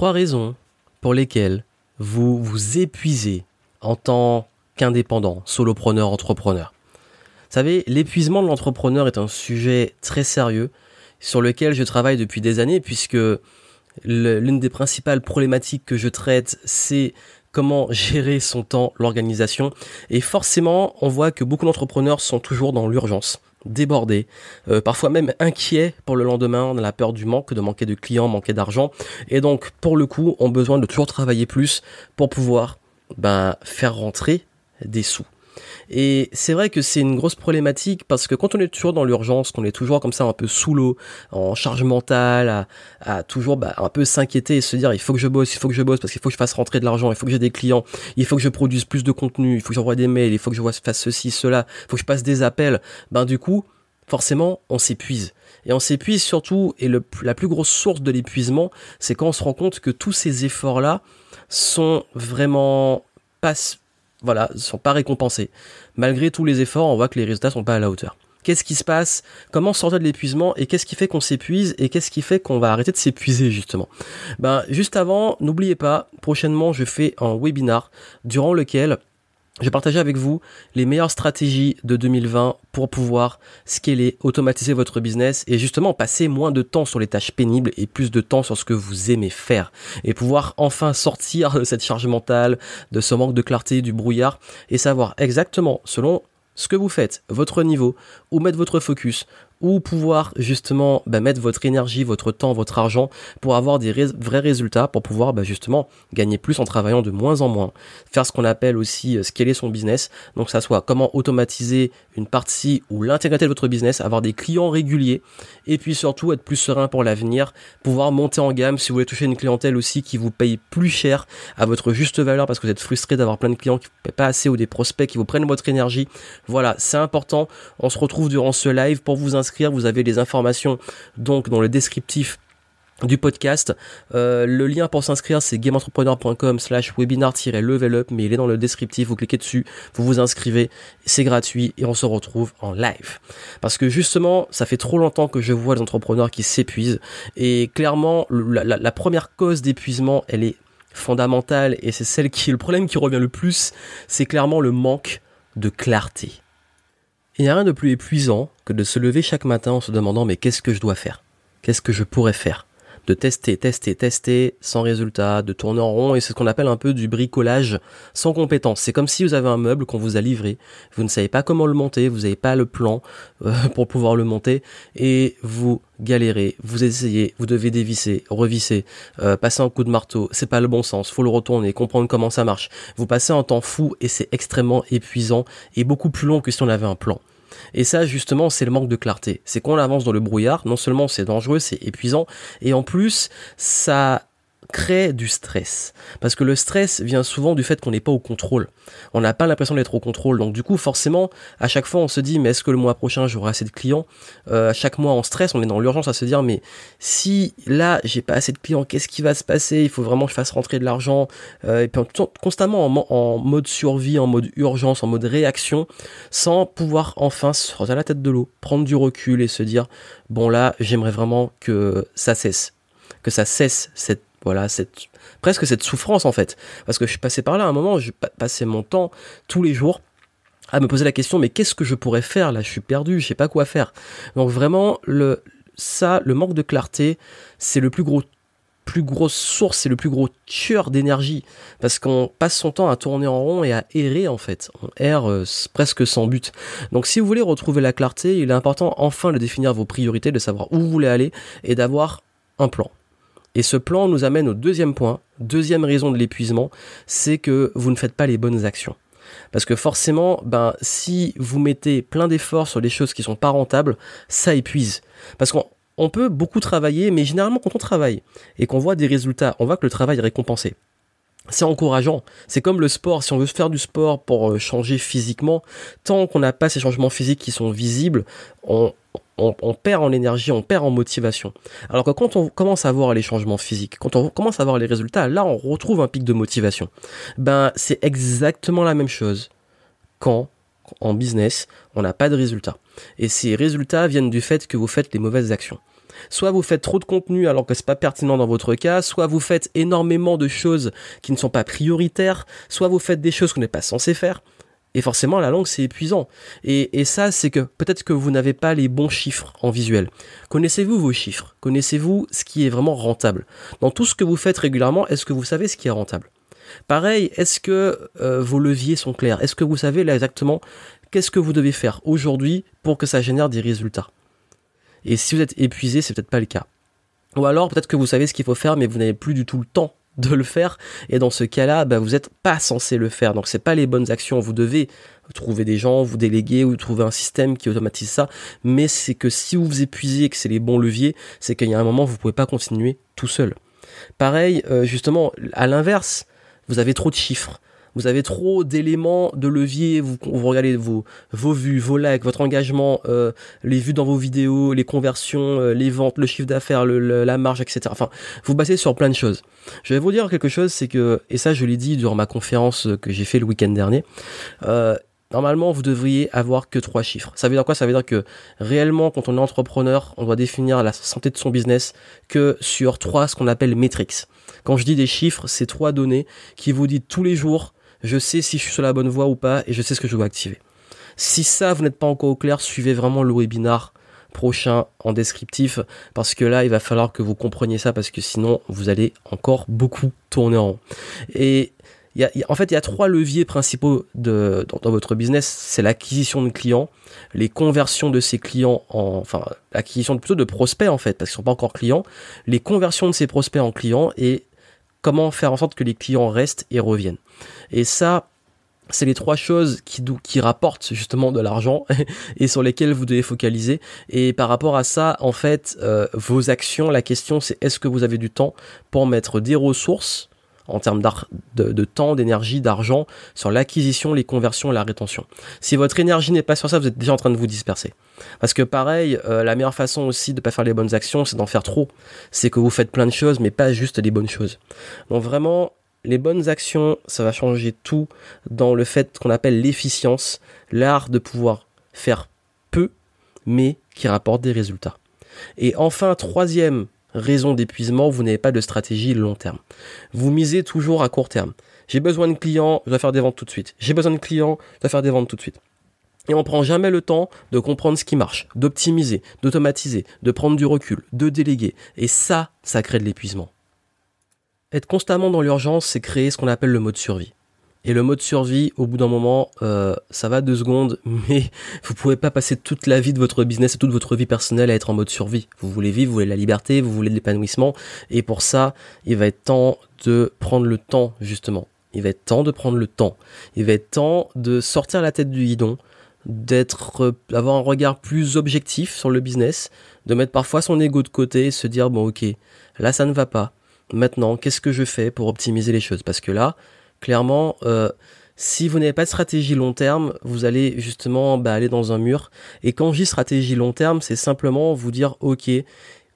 trois raisons pour lesquelles vous vous épuisez en tant qu'indépendant, solopreneur, entrepreneur. Vous savez, l'épuisement de l'entrepreneur est un sujet très sérieux sur lequel je travaille depuis des années puisque l'une des principales problématiques que je traite, c'est comment gérer son temps, l'organisation. Et forcément, on voit que beaucoup d'entrepreneurs sont toujours dans l'urgence débordés, euh, parfois même inquiets pour le lendemain, on a la peur du manque, de manquer de clients, manquer d'argent, et donc pour le coup, ont besoin de toujours travailler plus pour pouvoir ben, faire rentrer des sous. Et c'est vrai que c'est une grosse problématique parce que quand on est toujours dans l'urgence, qu'on est toujours comme ça un peu sous l'eau, en charge mentale, à, toujours bah, un peu s'inquiéter et se dire il faut que je bosse, il faut que je bosse parce qu'il faut que je fasse rentrer de l'argent, il faut que j'ai des clients, il faut que je produise plus de contenu, il faut que j'envoie des mails, il faut que je fasse ceci, cela, il faut que je passe des appels. Ben du coup, forcément, on s'épuise. Et on s'épuise surtout, et la plus grosse source de l'épuisement, c'est quand on se rend compte que tous ces efforts-là sont vraiment pas voilà, sont pas récompensés. Malgré tous les efforts, on voit que les résultats sont pas à la hauteur. Qu'est-ce qui se passe? Comment sortir de l'épuisement? Et qu'est-ce qui fait qu'on s'épuise? Et qu'est-ce qui fait qu'on va arrêter de s'épuiser justement? Ben juste avant, n'oubliez pas, prochainement je fais un webinar durant lequel je vais partager avec vous les meilleures stratégies de 2020 pour pouvoir scaler, automatiser votre business et justement passer moins de temps sur les tâches pénibles et plus de temps sur ce que vous aimez faire et pouvoir enfin sortir de cette charge mentale, de ce manque de clarté, du brouillard et savoir exactement selon ce que vous faites, votre niveau, où mettre votre focus, ou pouvoir justement bah, mettre votre énergie, votre temps, votre argent pour avoir des vrais résultats, pour pouvoir bah, justement gagner plus en travaillant de moins en moins, faire ce qu'on appelle aussi euh, scaler son business, donc ça soit comment automatiser une partie ou l'intégralité de votre business, avoir des clients réguliers, et puis surtout être plus serein pour l'avenir, pouvoir monter en gamme si vous voulez toucher une clientèle aussi qui vous paye plus cher à votre juste valeur parce que vous êtes frustré d'avoir plein de clients qui ne paient pas assez ou des prospects qui vous prennent votre énergie. Voilà, c'est important. On se retrouve durant ce live pour vous inscrire vous avez les informations donc dans le descriptif du podcast. Euh, le lien pour s'inscrire, c'est gameentrepreneur.com slash webinar-level up, mais il est dans le descriptif, vous cliquez dessus, vous vous inscrivez, c'est gratuit et on se retrouve en live. Parce que justement, ça fait trop longtemps que je vois les entrepreneurs qui s'épuisent et clairement, la, la première cause d'épuisement, elle est fondamentale et c'est celle qui, le problème qui revient le plus, c'est clairement le manque de clarté. Il n'y a rien de plus épuisant que de se lever chaque matin en se demandant mais qu'est-ce que je dois faire? Qu'est-ce que je pourrais faire? De tester, tester, tester sans résultat, de tourner en rond et c'est ce qu'on appelle un peu du bricolage sans compétence. C'est comme si vous avez un meuble qu'on vous a livré, vous ne savez pas comment le monter, vous n'avez pas le plan euh, pour pouvoir le monter et vous galérez, vous essayez, vous devez dévisser, revisser, euh, passer un coup de marteau, c'est pas le bon sens, faut le retourner, comprendre comment ça marche. Vous passez un temps fou et c'est extrêmement épuisant et beaucoup plus long que si on avait un plan. Et ça, justement, c'est le manque de clarté. C'est qu'on avance dans le brouillard, non seulement c'est dangereux, c'est épuisant, et en plus, ça crée du stress. Parce que le stress vient souvent du fait qu'on n'est pas au contrôle. On n'a pas l'impression d'être au contrôle. Donc du coup, forcément, à chaque fois, on se dit, mais est-ce que le mois prochain, j'aurai assez de clients? Euh, À chaque mois, on stresse, on est dans l'urgence à se dire, mais si là, j'ai pas assez de clients, qu'est-ce qui va se passer? Il faut vraiment que je fasse rentrer de l'argent. Euh, et puis constamment en, mode survie, en mode urgence, en mode réaction, sans pouvoir enfin sortir la tête de l'eau, prendre du recul et se dire, bon là, j'aimerais vraiment que ça cesse. Que ça cesse cette voilà, cette, presque cette souffrance en fait. Parce que je suis passé par là à un moment, je passais mon temps tous les jours à me poser la question, mais qu'est-ce que je pourrais faire? Là Je suis perdu, je sais pas quoi faire. Donc vraiment, le, ça, le manque de clarté, c'est le plus gros plus grosse source, c'est le plus gros tueur d'énergie parce qu'on passe son temps à tourner en rond et à errer en fait. On erre euh, presque sans but. Donc si vous voulez retrouver la clarté, il est important enfin de définir vos priorités, de savoir où vous voulez aller et d'avoir un plan. Et ce plan nous amène au deuxième point, deuxième raison de l'épuisement, c'est que vous ne faites pas les bonnes actions. Parce que forcément, ben, si vous mettez plein d'efforts sur des choses qui sont pas rentables, ça épuise. Parce qu'on peut beaucoup travailler, mais généralement quand on travaille et qu'on voit des résultats, on voit que le travail est récompensé. C'est encourageant. C'est comme le sport. Si on veut faire du sport pour euh, changer physiquement, tant qu'on n'a pas ces changements physiques qui sont visibles, on, perd en énergie, on perd en motivation. Alors que quand on commence à voir les changements physiques, quand on commence à voir les résultats, là on retrouve un pic de motivation. Ben c'est exactement la même chose quand en business on n'a pas de résultats. Et ces résultats viennent du fait que vous faites les mauvaises actions. Soit vous faites trop de contenu alors que c'est pas pertinent dans votre cas, soit vous faites énormément de choses qui ne sont pas prioritaires, soit vous faites des choses qu'on n'est pas censé faire. Et forcément, la langue, c'est épuisant. Et, ça, c'est que peut-être que vous n'avez pas les bons chiffres en visuel. Connaissez-vous vos chiffres? Connaissez-vous ce qui est vraiment rentable? Dans tout ce que vous faites régulièrement, est-ce que vous savez ce qui est rentable? Pareil, est-ce que euh, vos leviers sont clairs? Est-ce que vous savez là exactement qu'est-ce que vous devez faire aujourd'hui pour que ça génère des résultats? Et si vous êtes épuisé, c'est peut-être pas le cas. Ou alors peut-être que vous savez ce qu'il faut faire, mais vous n'avez plus du tout le temps de le faire. Et dans ce cas-là, bah, vous n'êtes pas censé le faire. Donc c'est pas les bonnes actions. Vous devez trouver des gens, vous déléguer ou trouver un système qui automatise ça. Mais c'est que si vous vous épuisez et que c'est les bons leviers, c'est qu'il y a un moment vous pouvez pas continuer tout seul. Pareil, euh, justement, à l'inverse, vous avez trop de chiffres vous avez trop d'éléments de levier, vous, vous regardez vos, vos vues, vos likes, votre engagement, euh, les vues dans vos vidéos, les conversions, euh, les ventes, le chiffre d'affaires, le, la marge, etc. Enfin, vous basez sur plein de choses. Je vais vous dire quelque chose, c'est que, et ça je l'ai dit durant ma conférence que j'ai fait le week-end dernier, euh, Normalement, vous devriez avoir que trois chiffres. Ça veut dire quoi? Ça veut dire que réellement, quand on est entrepreneur, on doit définir la santé de son business que sur trois, ce qu'on appelle metrics. Quand je dis des chiffres, c'est trois données qui vous disent tous les jours je sais si je suis sur la bonne voie ou pas et je sais ce que je dois activer. Si ça, vous n'êtes pas encore au clair, suivez vraiment le webinar prochain en descriptif parce que là il va falloir que vous compreniez ça parce que sinon vous allez encore beaucoup tourner en rond. Et y a, en fait il y a trois leviers principaux de, dans, votre business, c'est l'acquisition de clients, les conversions de ces clients en enfin l'acquisition plutôt de prospects en fait parce qu'ils sont pas encore clients, les conversions de ces prospects en clients et comment faire en sorte que les clients restent et reviennent. Et ça, c'est les trois choses qui, rapportent justement de l'argent et sur lesquelles vous devez focaliser. Et par rapport à ça, en fait, euh, vos actions, la question c'est est-ce que vous avez du temps pour mettre des ressources en termes de, temps, d'énergie, d'argent, sur l'acquisition, les conversions et la rétention. Si votre énergie n'est pas sur ça, vous êtes déjà en train de vous disperser. Parce que pareil, euh, la meilleure façon aussi de pas faire les bonnes actions, c'est d'en faire trop. C'est que vous faites plein de choses, mais pas juste les bonnes choses. Donc vraiment, les bonnes actions, ça va changer tout dans le fait qu'on appelle l'efficience, l'art de pouvoir faire peu, mais qui rapporte des résultats. Et enfin, troisième raison d'épuisement, vous n'avez pas de stratégie long terme. Vous misez toujours à court terme. J'ai besoin de clients, je dois faire des ventes tout de suite. J'ai besoin de clients, je dois faire des ventes tout de suite. Et on prend jamais le temps de comprendre ce qui marche, d'optimiser, d'automatiser, de prendre du recul, de déléguer. Et ça, ça crée de l'épuisement. Être constamment dans l'urgence, c'est créer ce qu'on appelle le mode survie. Et le mode survie, au bout d'un moment, euh, ça va deux secondes, mais vous pouvez pas passer toute la vie de votre business et toute votre vie personnelle à être en mode survie. Vous voulez vivre, vous voulez la liberté, vous voulez de l'épanouissement, et pour ça, il va être temps de prendre le temps, justement. Il va être temps de prendre le temps. Il va être temps de sortir la tête du guidon, d'être, d'avoir un regard plus objectif sur le business, de mettre parfois son ego de côté et se dire bon ok, là ça ne va pas. Maintenant, qu'est-ce que je fais pour optimiser les choses? Parce que là, clairement, euh, si vous n'avez pas de stratégie long terme, vous allez justement bah, aller dans un mur. Et quand je dis stratégie long terme, c'est simplement vous dire, ok,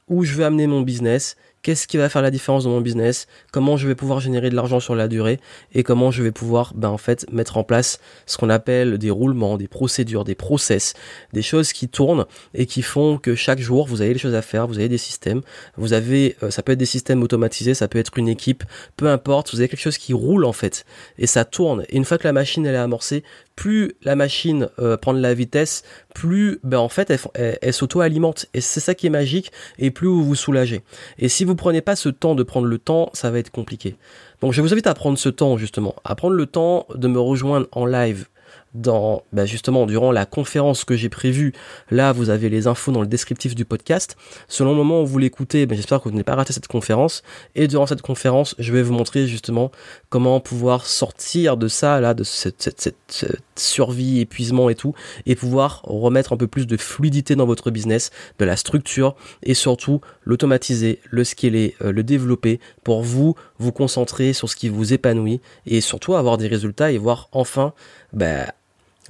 où je veux amener mon business, qu'est-ce qui va faire la différence dans mon business, comment je vais pouvoir générer de l'argent sur la durée et comment je vais pouvoir ben, en fait mettre en place ce qu'on appelle des roulements, des procédures, des process, des choses qui tournent et qui font que chaque jour vous avez des choses à faire, vous avez des systèmes, vous avez euh, ça peut être des systèmes automatisés, ça peut être une équipe, peu importe, vous avez quelque chose qui roule en fait et ça tourne. Et une fois que la machine elle est amorcée, plus la machine euh, prend de la vitesse, plus ben en fait elle, s'auto-alimente et c'est ça qui est magique et plus vous vous soulagez. Et si vous prenez pas ce temps de prendre le temps, ça va être compliqué. Donc je vous invite à prendre ce temps justement, à prendre le temps de me rejoindre en live dans bah justement durant la conférence que j'ai prévue. Là, vous avez les infos dans le descriptif du podcast. Selon le moment où vous l'écoutez, ben, j'espère que vous n'avez pas raté cette conférence. Et durant cette conférence, je vais vous montrer justement comment pouvoir sortir de ça, là, de cette, cette, cette, survie, épuisement et tout, et pouvoir remettre un peu plus de fluidité dans votre business, de la structure et surtout l'automatiser, le scaler, euh, le développer pour vous vous concentrer sur ce qui vous épanouit et surtout avoir des résultats et voir enfin bah,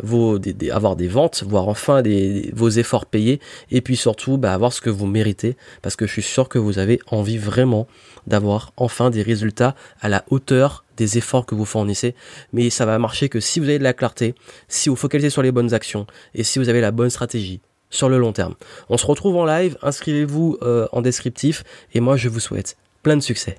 avoir des ventes, voir enfin vos efforts payés, et puis surtout bah, avoir ce que vous méritez, parce que je suis sûr que vous avez envie vraiment d'avoir enfin des résultats à la hauteur des efforts que vous fournissez, mais ça va marcher que si vous avez de la clarté, si vous focalisez sur les bonnes actions, et si vous avez la bonne stratégie, sur le long terme. On se retrouve en live, inscrivez-vous euh, en descriptif et moi je vous souhaite plein de succès.